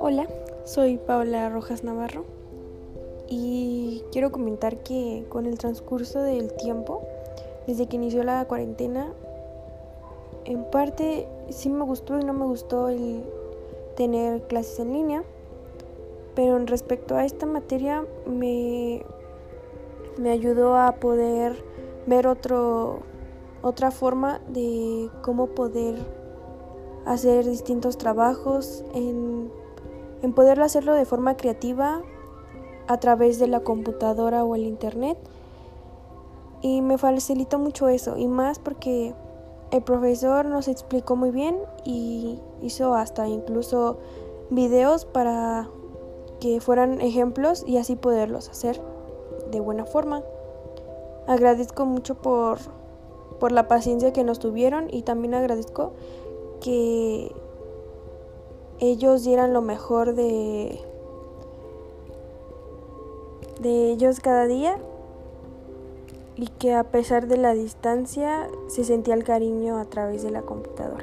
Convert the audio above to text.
Hola, soy Paola Rojas Navarro y quiero comentar que con el transcurso del tiempo, desde que inició la cuarentena, en parte sí me gustó y no me gustó el tener clases en línea, pero en respecto a esta materia me, me ayudó a poder ver otro, otra forma de cómo poder hacer distintos trabajos en en poder hacerlo de forma creativa a través de la computadora o el internet. Y me facilitó mucho eso, y más porque el profesor nos explicó muy bien y hizo hasta incluso videos para que fueran ejemplos y así poderlos hacer de buena forma. Agradezco mucho por, por la paciencia que nos tuvieron y también agradezco que ellos dieran lo mejor de, de ellos cada día y que a pesar de la distancia se sentía el cariño a través de la computadora.